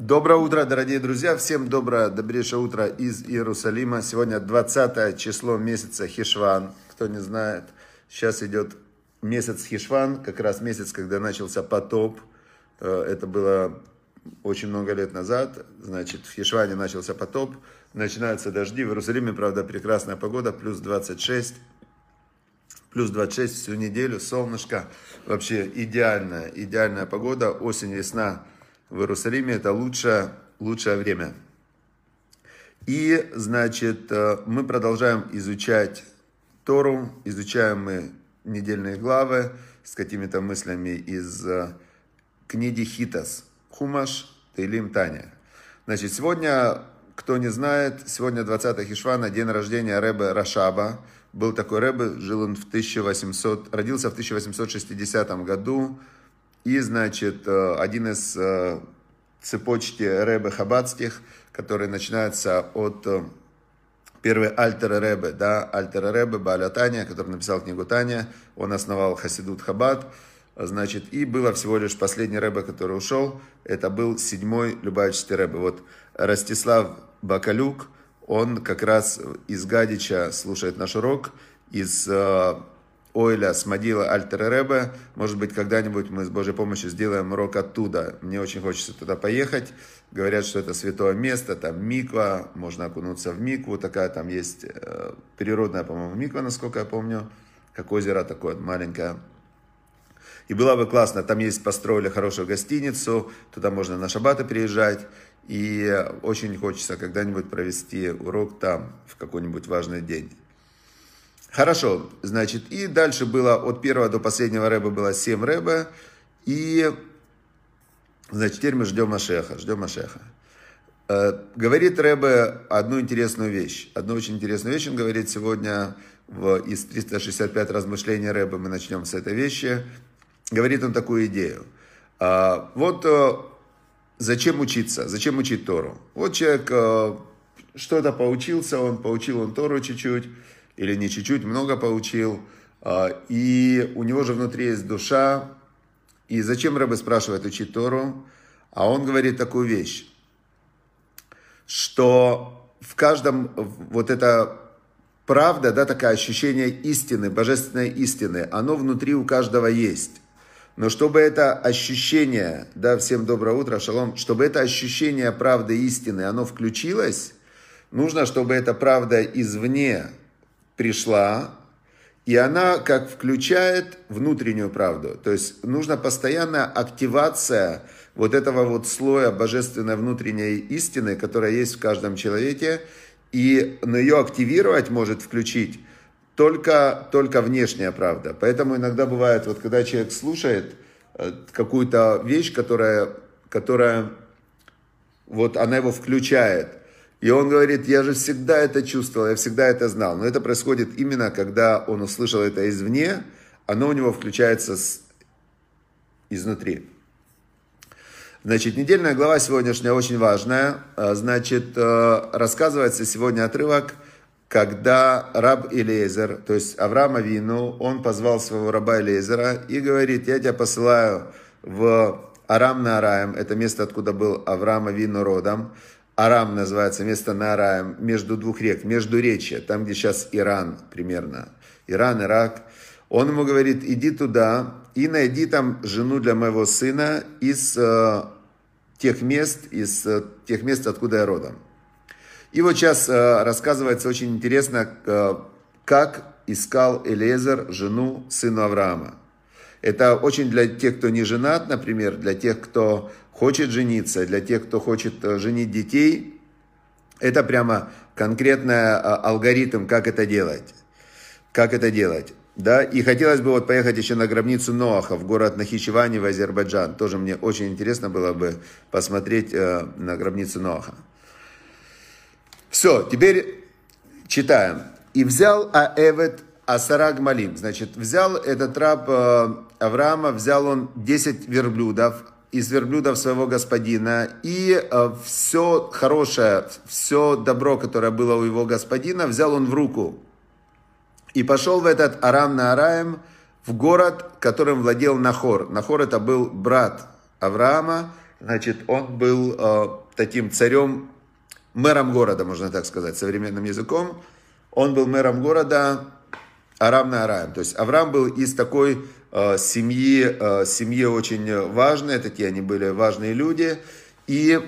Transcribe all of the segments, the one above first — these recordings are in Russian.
Доброе утро, дорогие друзья. Всем доброе, добрейшее утро из Иерусалима. Сегодня 20 число месяца Хишван. Кто не знает, сейчас идет месяц Хишван, как раз месяц, когда начался потоп. Э, это было очень много лет назад. Значит, в Хишване начался потоп. Начинаются дожди. В Иерусалиме, правда, прекрасная погода, плюс 26. Плюс 26 всю неделю, солнышко. Вообще идеальная, идеальная погода. Осень, весна в Иерусалиме это лучшее, лучшее время. И, значит, э, мы продолжаем изучать Тору, изучаем мы недельные главы с какими-то мыслями из э, книги Хитас, Хумаш, Тейлим, Таня. Значит, сегодня, кто не знает, сегодня 20 Хишвана, день рождения Рэбе Рашаба. Был такой Рэбе, жил он в 1800, родился в 1860 году, и, значит, э, один из э, цепочки Рэбе Хабадских, который начинается от э, первый Альтер Рэбе, да, Альтер Рэбе, Баля Таня, который написал книгу Таня, он основал Хасидут Хабад, значит, и было всего лишь последний Рэбе, который ушел, это был седьмой Любавичский Рэбе. Вот Ростислав Бакалюк, он как раз из Гадича слушает наш урок, из Ойля с Мадила Альтер Ребе. Может быть, когда-нибудь мы с Божьей помощью сделаем урок оттуда. Мне очень хочется туда поехать. Говорят, что это святое место, там миква, можно окунуться в микву. Такая там есть э, природная, по-моему, миква, насколько я помню. Как озеро такое маленькое. И было бы классно, там есть, построили хорошую гостиницу, туда можно на шабаты приезжать. И очень хочется когда-нибудь провести урок там в какой-нибудь важный день. Хорошо, значит, и дальше было от первого до последнего рэба было 7 рэба, и, значит, теперь мы ждем Машеха, ждем Машеха. Э, говорит Рэбе одну интересную вещь, одну очень интересную вещь он говорит сегодня в, из 365 размышлений Рэбе, мы начнем с этой вещи. Говорит он такую идею. А, вот э, зачем учиться, зачем учить Тору? Вот человек э, что-то поучился, он поучил он Тору чуть-чуть, или не чуть-чуть, много получил. А, и у него же внутри есть душа. И зачем Рэбе спрашивает учить Тору? А он говорит такую вещь, что в каждом вот это правда, да, такое ощущение истины, божественной истины, оно внутри у каждого есть. Но чтобы это ощущение, да, всем доброе утро, шалом, чтобы это ощущение правды истины, оно включилось, нужно, чтобы эта правда извне пришла, и она как включает внутреннюю правду. То есть нужна постоянная активация вот этого вот слоя божественной внутренней истины, которая есть в каждом человеке, и на ее активировать может включить только, только внешняя правда. Поэтому иногда бывает, вот когда человек слушает э, какую-то вещь, которая, которая вот она его включает – и он говорит, я же всегда это чувствовал, я всегда это знал. Но это происходит именно, когда он услышал это извне, оно у него включается с... изнутри. Значит, недельная глава сегодняшняя очень важная. А, значит, э, рассказывается сегодня отрывок, когда раб Илезер, то есть Авраам Авину, он позвал своего раба Илезера и говорит, я тебя посылаю в Арам на Араем, это место, откуда был Авраам Авину родом, Арам называется место на Араем, между двух рек, между речи, там, где сейчас Иран примерно. Иран, Ирак. Он ему говорит, иди туда и найди там жену для моего сына из э, тех мест, из э, тех мест, откуда я родом. И вот сейчас э, рассказывается очень интересно, э, как искал Элезер жену сыну Авраама. Это очень для тех, кто не женат, например, для тех, кто хочет жениться, для тех, кто хочет э, женить детей, это прямо конкретный а, алгоритм, как это делать. Как это делать. Да, и хотелось бы вот поехать еще на гробницу Ноаха в город Нахичевани в Азербайджан. Тоже мне очень интересно было бы посмотреть э, на гробницу Ноаха. Все, теперь читаем. И взял Аэвет Асараг Малим. Значит, взял этот раб э, Авраама, взял он 10 верблюдов, из верблюдов своего господина, и э, все хорошее, все добро, которое было у его господина, взял он в руку. И пошел в этот Арам на Араем, в город, которым владел Нахор. Нахор это был брат Авраама, значит, он был э, таким царем, мэром города, можно так сказать, современным языком. Он был мэром города Арам на Араем. То есть Авраам был из такой семьи, э, семьи очень важные, такие они были важные люди. И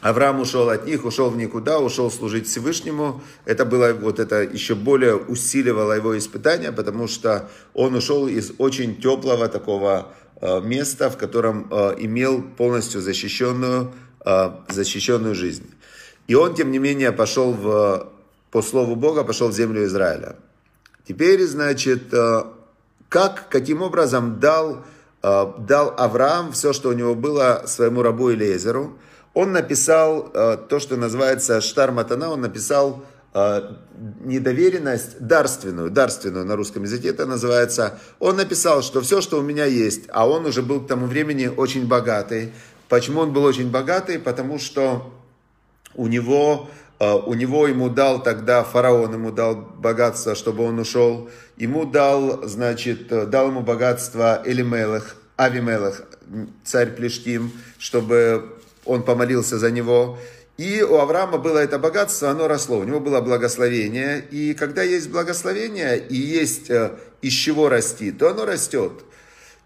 Авраам ушел от них, ушел в никуда, ушел служить Всевышнему. Это было вот это еще более усиливало его испытания, потому что он ушел из очень теплого такого э, места, в котором э, имел полностью защищенную, э, защищенную жизнь. И он, тем не менее, пошел в, по слову Бога, пошел в землю Израиля. Теперь, значит, как, каким образом дал, дал Авраам все, что у него было своему рабу Илиезеру, он написал э, то, что называется штар матана, он написал э, недоверенность дарственную, дарственную на русском языке это называется. Он написал, что все, что у меня есть, а он уже был к тому времени очень богатый. Почему он был очень богатый? Потому что у него, э, у него ему дал тогда фараон, ему дал богатство, чтобы он ушел. Ему дал, значит, дал ему богатство Элимелех, Авимелех, царь Плештим, чтобы он помолился за него. И у Авраама было это богатство, оно росло, у него было благословение. И когда есть благословение и есть э, из чего расти, то оно растет.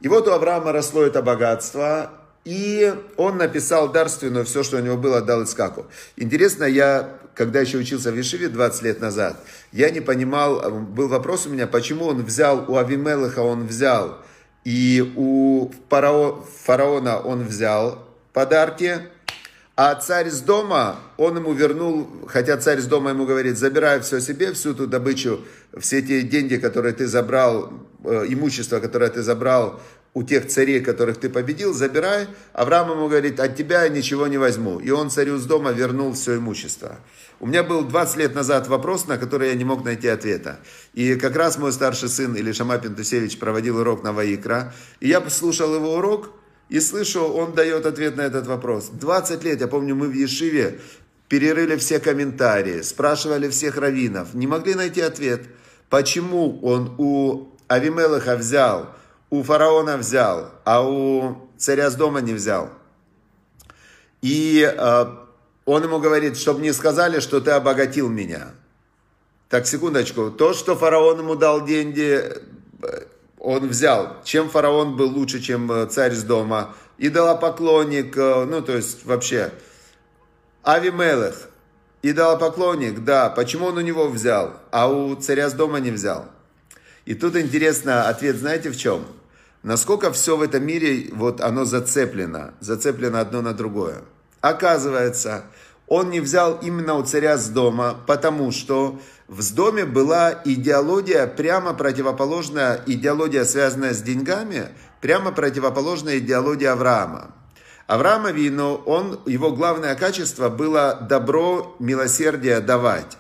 И вот у Авраама росло это богатство, и он написал дарственную, все, что у него было, дал Искаку. Интересно, я, когда еще учился в Вишиве 20 лет назад, я не понимал, э, был вопрос у меня, почему он взял, у Авимелыха он взял, и у фараона он взял, подарки, а царь с дома, он ему вернул, хотя царь с дома ему говорит, забирай все себе, всю ту добычу, все те деньги, которые ты забрал, э, имущество, которое ты забрал у тех царей, которых ты победил, забирай. Авраам ему говорит, от тебя я ничего не возьму. И он царю с дома вернул все имущество. У меня был 20 лет назад вопрос, на который я не мог найти ответа. И как раз мой старший сын Илишама Пентусевич проводил урок на Ваикра. И я послушал его урок, и слышу, он дает ответ на этот вопрос. 20 лет, я помню, мы в Ешиве перерыли все комментарии, спрашивали всех раввинов, не могли найти ответ, почему он у Авимелаха взял, у фараона взял, а у царя с дома не взял. И э, он ему говорит, чтобы не сказали, что ты обогатил меня. Так, секундочку. То, что фараон ему дал деньги, он взял. Чем фараон был лучше, чем э, царь с дома? Идолопоклонник, э, ну то есть вообще. Авимелех, идолопоклонник, да. Почему он у него взял, а у царя с дома не взял? И тут интересно, ответ знаете в чем? Насколько все в этом мире, вот оно зацеплено, зацеплено одно на другое. Оказывается, он не взял именно у царя с дома, потому что в Сдоме была идеология прямо противоположная, идеология, связанная с деньгами, прямо противоположная идеологии Авраама. Авраама Вину, он, его главное качество было добро, милосердие давать.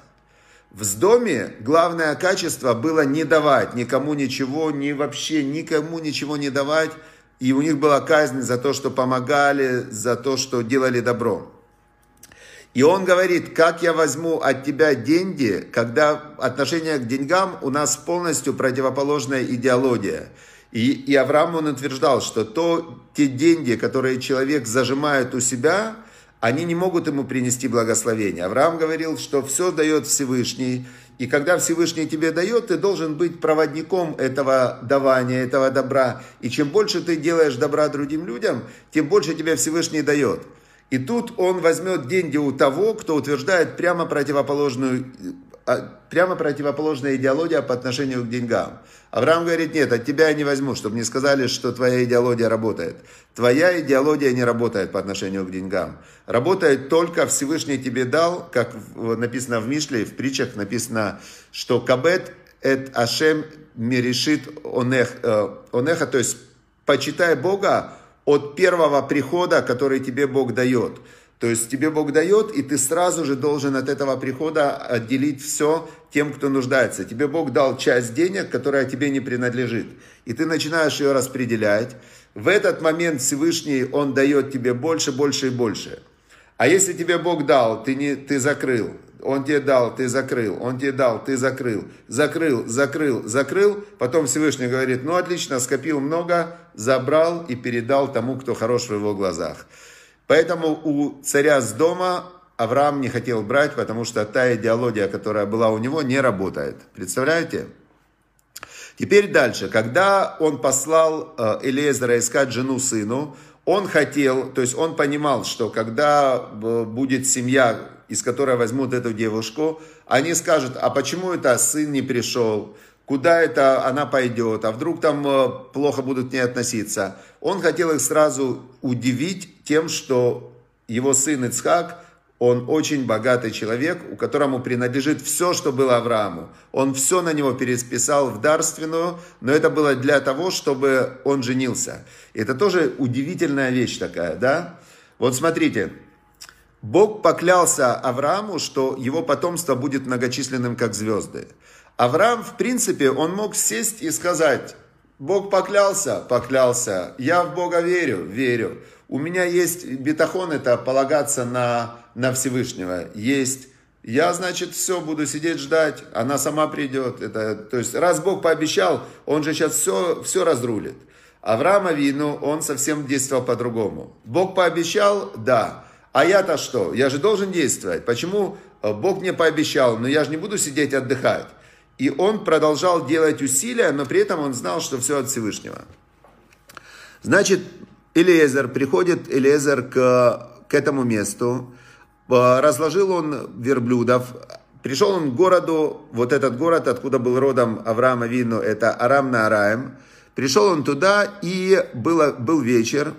В Сдоме главное качество было не давать никому ничего, ни вообще никому ничего не давать. И у них была казнь за то, что помогали, за то, что делали добро. И он говорит, как я возьму от тебя деньги, когда отношение к деньгам у нас полностью противоположная идеология. И, и Авраам он утверждал, что то, те деньги, которые человек зажимает у себя, они не могут ему принести благословение. Авраам говорил, что все дает Всевышний, и когда Всевышний тебе дает, ты должен быть проводником этого давания, этого добра. И чем больше ты делаешь добра другим людям, тем больше тебе Всевышний дает. И тут он возьмет деньги у того, кто утверждает прямо противоположную, а, прямо противоположная идеология по отношению к деньгам. Авраам говорит, нет, от тебя я не возьму, чтобы не сказали, что твоя идеология работает. Твоя идеология не работает по отношению к деньгам. Работает только Всевышний тебе дал, как написано в Мишле, в притчах написано, что кабет эт ашем миришит онех, э, онеха, то есть почитай Бога от первого прихода, который тебе Бог дает. То есть тебе Бог дает, и ты сразу же должен от этого прихода отделить все тем, кто нуждается. Тебе Бог дал часть денег, которая тебе не принадлежит. И ты начинаешь ее распределять. В этот момент Всевышний, Он дает тебе больше, больше и больше. А если тебе Бог дал, ты, не, ты закрыл, Он тебе дал, ты закрыл, Он тебе дал, ты закрыл, закрыл, закрыл, закрыл, потом Всевышний говорит, ну отлично, скопил много, забрал и передал тому, кто хорош в его глазах. Поэтому у царя с дома Авраам не хотел брать, потому что та идеология, которая была у него, не работает. Представляете? Теперь дальше. Когда он послал э, Элезера искать жену сыну, он хотел, то есть он понимал, что когда э, будет семья, из которой возьмут эту девушку, они скажут, а почему это сын не пришел, куда это она пойдет, а вдруг там э, плохо будут к ней относиться. Он хотел их сразу удивить тем, что его сын Ицхак – он очень богатый человек, у которому принадлежит все, что было Аврааму. Он все на него пересписал в дарственную, но это было для того, чтобы он женился. Это тоже удивительная вещь такая, да? Вот смотрите, Бог поклялся Аврааму, что его потомство будет многочисленным, как звезды. Авраам, в принципе, он мог сесть и сказать, Бог поклялся, поклялся, я в Бога верю, верю. У меня есть бетахон, это полагаться на на Всевышнего есть. Я, значит, все, буду сидеть ждать, она сама придет. Это, то есть, раз Бог пообещал, он же сейчас все, все разрулит. Авраама вину, он совсем действовал по-другому. Бог пообещал, да. А я-то что? Я же должен действовать. Почему Бог мне пообещал, но я же не буду сидеть отдыхать. И он продолжал делать усилия, но при этом он знал, что все от Всевышнего. Значит, Элиезер, приходит Элиезер к, к этому месту, разложил он верблюдов, пришел он к городу, вот этот город, откуда был родом Авраама Вину, это Арам на Араем. Пришел он туда, и было, был вечер,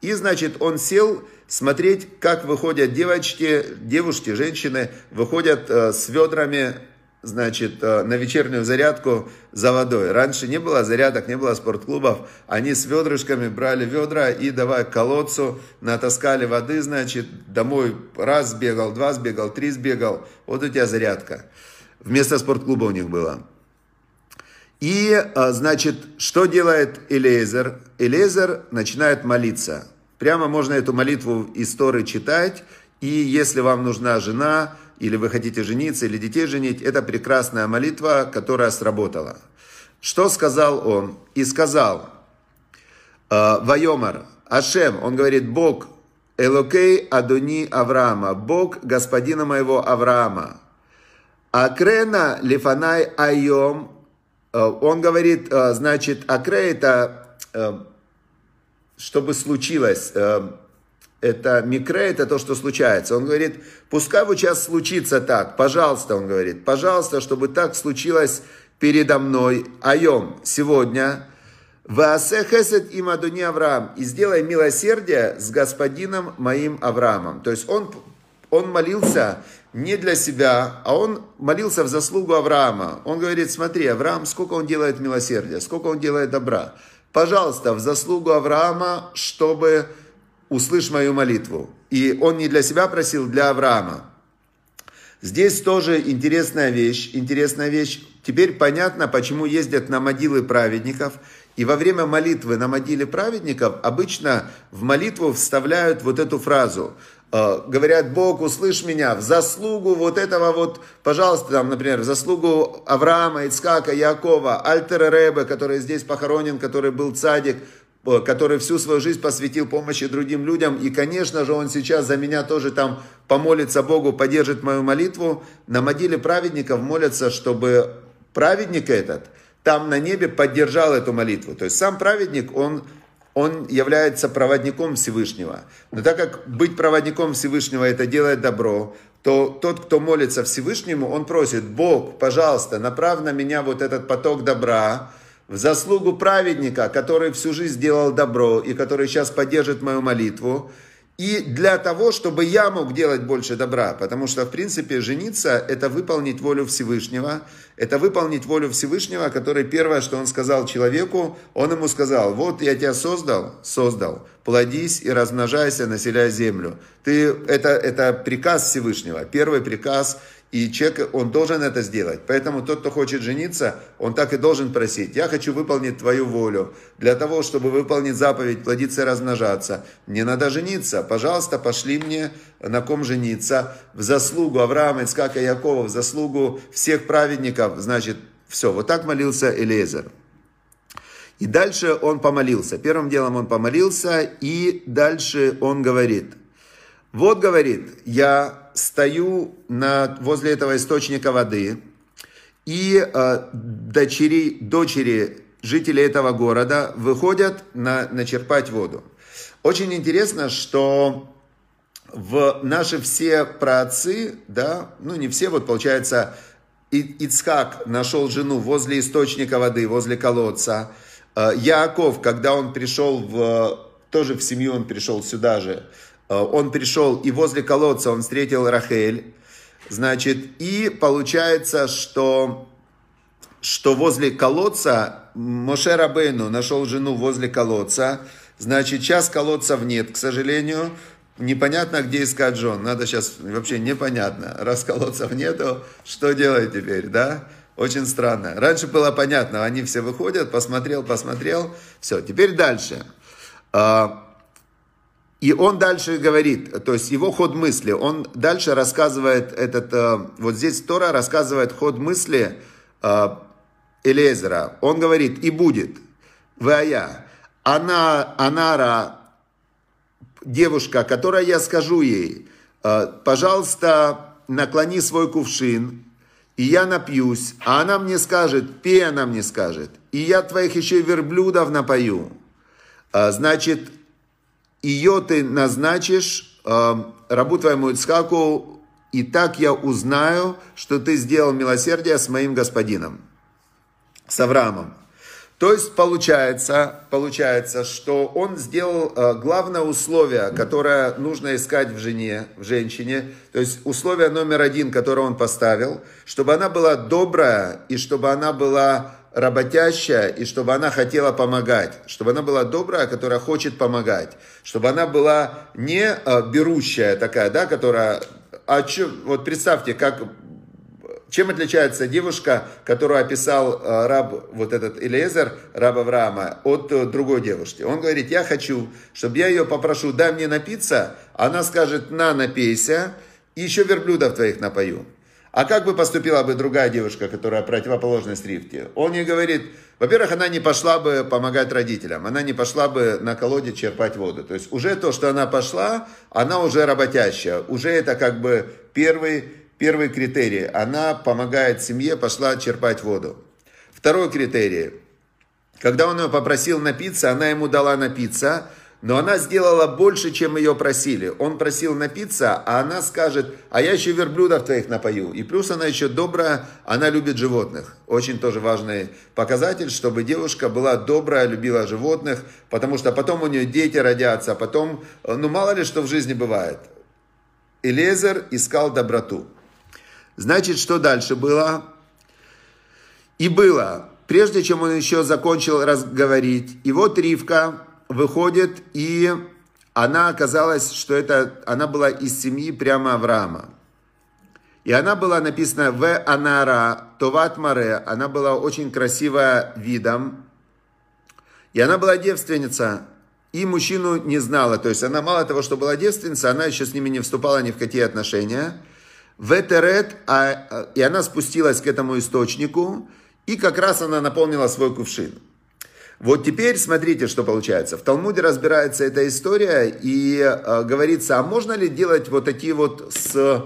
и, значит, он сел смотреть, как выходят девочки, девушки, женщины, выходят э, с ведрами значит, э, на вечернюю зарядку за водой. Раньше не было зарядок, не было спортклубов. Они с ведрышками брали ведра и давай к колодцу, натаскали воды, значит, домой раз сбегал, два сбегал, три сбегал. Вот у тебя зарядка. Вместо спортклуба у них было. И, э, значит, что делает Элезер? Элезер начинает молиться. Прямо можно эту молитву из Торы читать. И если вам нужна жена, или вы хотите жениться, или детей женить, это прекрасная молитва, которая сработала. Что сказал он? И сказал, «Э, Вайомар, Ашем, он говорит, Бог, Элокей Адони Авраама, Бог господина моего Авраама. Акрена Лифанай Айом, э, он говорит, э, значит, Акре это, чтобы случилось, это микре, это то, что случается. Он говорит, пускай вот сейчас случится так, пожалуйста, он говорит, пожалуйста, чтобы так случилось передо мной, айом, сегодня, Ваасе хесед им Адуни Авраам, и сделай милосердие с господином моим Авраамом. То есть он, он молился не для себя, а он молился в заслугу Авраама. Он говорит, смотри, Авраам, сколько он делает милосердия, сколько он делает добра. Пожалуйста, в заслугу Авраама, чтобы услышь мою молитву. И он не для себя просил, для Авраама. Здесь тоже интересная вещь, интересная вещь. Теперь понятно, почему ездят на могилы праведников. И во время молитвы на могиле праведников обычно в молитву вставляют вот эту фразу. Э, говорят, Бог, услышь меня, в заслугу вот этого вот, пожалуйста, там, например, в заслугу Авраама, Ицкака, Якова, Альтера Ребе, который здесь похоронен, который был цадик, который всю свою жизнь посвятил помощи другим людям. И, конечно же, он сейчас за меня тоже там помолится Богу, поддержит мою молитву. На могиле праведников молятся, чтобы праведник этот там на небе поддержал эту молитву. То есть сам праведник, он, он является проводником Всевышнего. Но так как быть проводником Всевышнего это делает добро, то тот, кто молится Всевышнему, он просит, Бог, пожалуйста, направь на меня вот этот поток добра, в заслугу праведника, который всю жизнь делал добро и который сейчас поддержит мою молитву, и для того, чтобы я мог делать больше добра, потому что, в принципе, жениться – это выполнить волю Всевышнего, это выполнить волю Всевышнего, который первое, что он сказал человеку, он ему сказал, вот я тебя создал, создал, плодись и размножайся, населяй землю. Ты, это, это приказ Всевышнего, первый приказ – и человек, он должен это сделать. Поэтому тот, кто хочет жениться, он так и должен просить. Я хочу выполнить твою волю. Для того, чтобы выполнить заповедь, плодиться и размножаться. Мне надо жениться. Пожалуйста, пошли мне на ком жениться. В заслугу Авраама, Ицкака Якова, в заслугу всех праведников. Значит, все. Вот так молился Элезер. И дальше он помолился. Первым делом он помолился, и дальше он говорит – Вот, говорит, я стою на, возле этого источника воды, и э, дочери, дочери жителей этого города выходят на, начерпать воду. Очень интересно, что в наши все праотцы, да, ну не все, вот получается, Ицхак нашел жену возле источника воды, возле колодца. Э, Яаков, когда он пришел в, тоже в семью, он пришел сюда же, он пришел и возле колодца он встретил Рахель, значит, и получается, что, что возле колодца Моше Рабейну нашел жену возле колодца, значит, сейчас колодцев нет, к сожалению, непонятно, где искать жен. Надо сейчас, вообще непонятно. Раз колодцев нету, что делать теперь, да? Очень странно. Раньше было понятно, они все выходят, посмотрел, посмотрел, все. Теперь дальше. И он дальше говорит, то есть его ход мысли, он дальше рассказывает этот, а, вот здесь Тора рассказывает ход мысли а, Элезера. Он говорит, и будет, Вая, она, Анара, девушка, которая я скажу ей, «Э, пожалуйста, наклони свой кувшин, и я напьюсь, а она мне скажет, пей она мне скажет, и я твоих еще верблюдов напою. «Э, значит, ее ты назначишь э, рабу твоему Ицхаку, и так я узнаю, что ты сделал милосердие с моим господином, с Авраамом. То есть получается, получается, что он сделал э, главное условие, которое нужно искать в жене, в женщине. То есть условие номер один, которое он поставил, чтобы она была добрая и чтобы она была работящая и чтобы она хотела помогать, чтобы она была добрая, которая хочет помогать, чтобы она была не э, берущая такая, да, которая, а чё, вот представьте, как чем отличается девушка, которую описал э, раб, вот этот Элиезер, раб Авраама, от э, другой девушки? Он говорит, я хочу, чтобы я ее попрошу, дай мне напиться, она скажет, на, напейся, и еще верблюдов твоих напою. А как бы поступила бы другая девушка, которая противоположность Рифте? Он ей говорит, во-первых, она не пошла бы помогать родителям, она не пошла бы на колоде черпать воду. То есть уже то, что она пошла, она уже работящая, уже это как бы первый Первый критерий. Она помогает семье, пошла черпать воду. Второй критерий. Когда он ее попросил напиться, она ему дала напиться, но она сделала больше, чем ее просили. Он просил напиться, а она скажет, а я еще верблюдов твоих напою. И плюс она еще добрая, она любит животных. Очень тоже важный показатель, чтобы девушка была добрая, любила животных, потому что потом у нее дети родятся, потом, ну мало ли что в жизни бывает. Элезер искал доброту. Значит, что дальше было? И было, прежде чем он еще закончил разговорить, и вот Ривка выходит, и она оказалась, что это, она была из семьи прямо Авраама. И она была написана в Анара, Товат Маре, она была очень красивая видом, и она была девственница, и мужчину не знала, то есть она мало того, что была девственница, она еще с ними не вступала ни в какие отношения – Ветерет, а, а, и она спустилась к этому источнику, и как раз она наполнила свой кувшин. Вот теперь смотрите, что получается. В Талмуде разбирается эта история и э, говорится, а можно ли делать вот такие вот с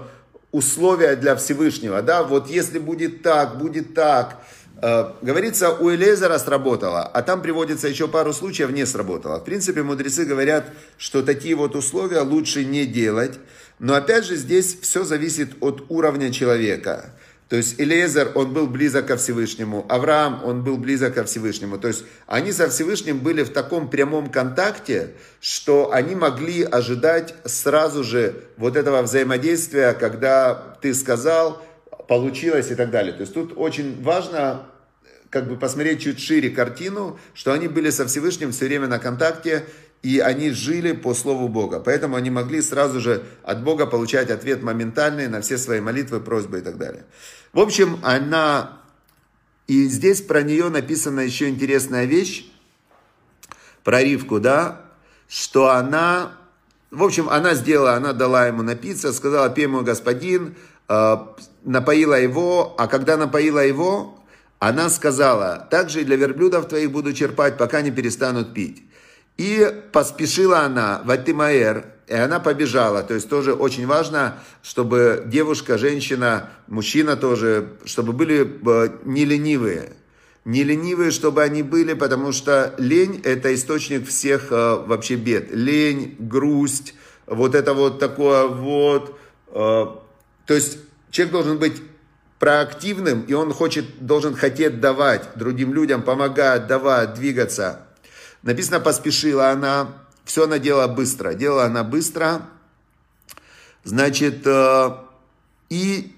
условия для Всевышнего, да, вот если будет так, будет так. Э, говорится, у Элезера сработало, а там приводится еще пару случаев, не сработало. В принципе, мудрецы говорят, что такие вот условия лучше не делать. Но опять же здесь все зависит от уровня человека. То есть Элиезер, он был близок ко Всевышнему, Авраам, он был близок ко Всевышнему. То есть они со Всевышним были в таком прямом контакте, что они могли ожидать сразу же вот этого взаимодействия, когда ты сказал, получилось и так далее. То есть тут очень важно как бы посмотреть чуть шире картину, что они были со Всевышним все время на контакте, и они жили по слову Бога. Поэтому они могли сразу же от Бога получать ответ моментальный на все свои молитвы, просьбы и так далее. В общем, она... И здесь про нее написана еще интересная вещь, про Ривку, да, что она... В общем, она сделала, она дала ему напиться, сказала, пей мой господин, э, напоила его, а когда напоила его, она сказала, также и для верблюдов твоих буду черпать, пока не перестанут пить. И поспешила она в Атимаэр, и она побежала. То есть тоже очень важно, чтобы девушка, женщина, мужчина тоже, чтобы были э, не ленивые. Не ленивые, чтобы они были, потому что лень – это источник всех э, вообще бед. Лень, грусть, вот это вот такое вот. Э, то есть человек должен быть проактивным, и он хочет, должен хотеть давать другим людям, помогать, давать, двигаться. Написано, поспешила она, все она делала быстро. Делала она быстро. Значит, э, и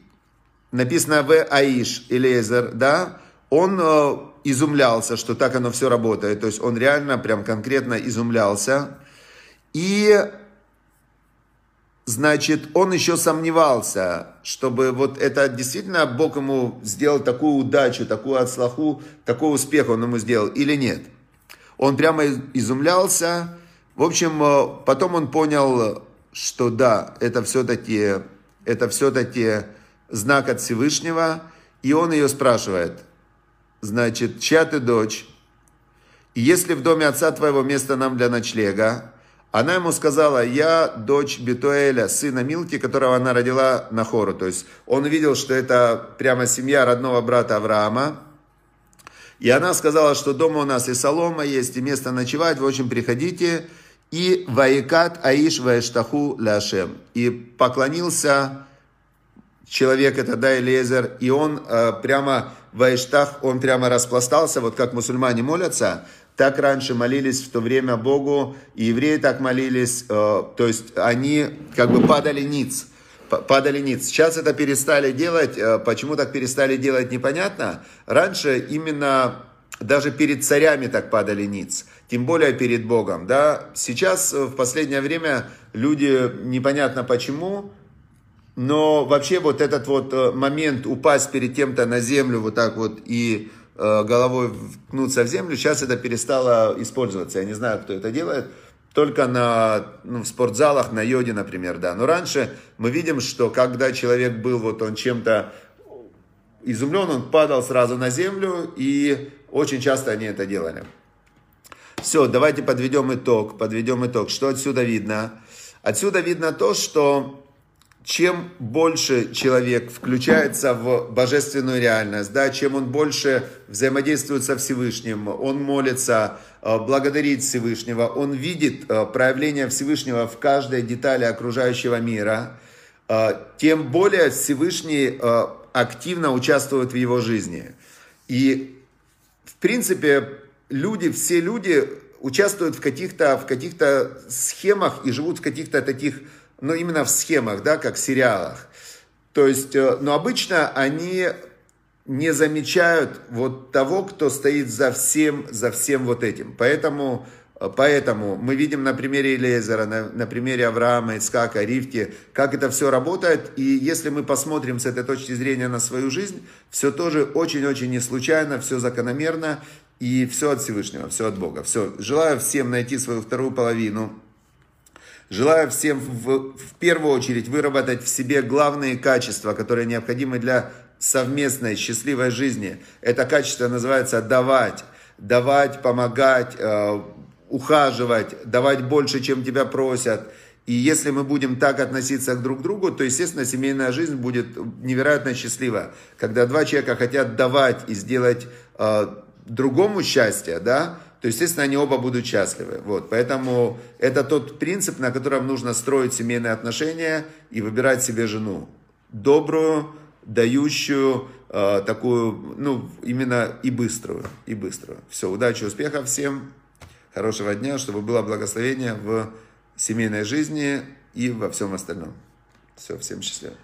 написано в Аиш Элезер, да, он э, изумлялся, что так оно все работает. То есть он реально прям конкретно изумлялся. И значит, он еще сомневался, чтобы вот это действительно Бог ему сделал такую удачу, такую отслаху, такой успех он ему сделал или нет. Он прямо изумлялся. В общем, э, потом он понял, что да, это все-таки, это все-таки знак от Всевышнего. И он ее спрашивает, значит, чья ты дочь? Если в доме отца твоего место нам для ночлега, она ему сказала, я дочь Бетуэля, сына Милки, которого она родила на хору. То есть он увидел, что это прямо семья родного брата Авраама. И она сказала, что дома у нас и солома есть, и место ночевать, в общем, приходите. И ваикат аиш ваештаху ляшем. И поклонился человек, это да, Элезер, и он э, прямо ваештах, он прямо распластался, вот как мусульмане молятся, так раньше молились в то время Богу, и евреи так молились, э, то есть они как бы падали ниц падали ниц. Сейчас это перестали делать. Э, почему так перестали делать, непонятно. Раньше именно даже перед царями так падали ниц. Тем более перед Богом. Да? Сейчас э, в последнее время люди, непонятно почему, но вообще вот этот вот э, момент упасть перед кем-то на землю вот так вот и головой вткнуться в землю, сейчас это перестало использоваться. Я не знаю, кто это делает только на, ну, в спортзалах, на йоде, например, да. Но раньше мы видим, что когда человек был, вот он чем-то изумлен, он падал сразу на землю, и очень часто они это делали. Все, давайте подведем итог, подведем итог. Что отсюда видно? Отсюда видно то, что чем больше человек включается в божественную реальность, да, чем он больше взаимодействует со Всевышним, он молится, э, благодарит Всевышнего, он видит э, проявление Всевышнего в каждой детали окружающего мира, э, тем более Всевышний активно участвует в его жизни. И, в принципе, люди, все люди участвуют в каких-то в каких-то схемах и живут в каких-то таких но именно в схемах, да, как в сериалах. То есть, э, но обычно они не замечают вот того, кто стоит за всем, за всем вот этим. Поэтому, э, поэтому мы видим на примере Элезера, на, на примере Авраама, Ицкака, Ривки, как это все работает. И если мы посмотрим с этой точки зрения на свою жизнь, все тоже очень-очень не случайно, все закономерно и все от Всевышнего, все от Бога. Все. Желаю всем найти свою вторую половину, Желаю всем в, в первую очередь выработать в себе главные качества, которые необходимы для совместной счастливой жизни. Это качество называется давать. Давать, помогать, э, ухаживать, давать больше, чем тебя просят. И если мы будем так относиться к друг другу, то, естественно, семейная жизнь будет невероятно счастлива. Когда два человека хотят давать и сделать э, другому счастье, да, то, естественно, они оба будут счастливы. Вот. Поэтому это тот принцип, на котором нужно строить семейные отношения и выбирать себе жену. Добрую, дающую, э, такую, ну, именно и быструю, и быструю. Все, удачи, успехов всем, хорошего дня, чтобы было благословение в семейной жизни и во всем остальном. Все, всем счастливо.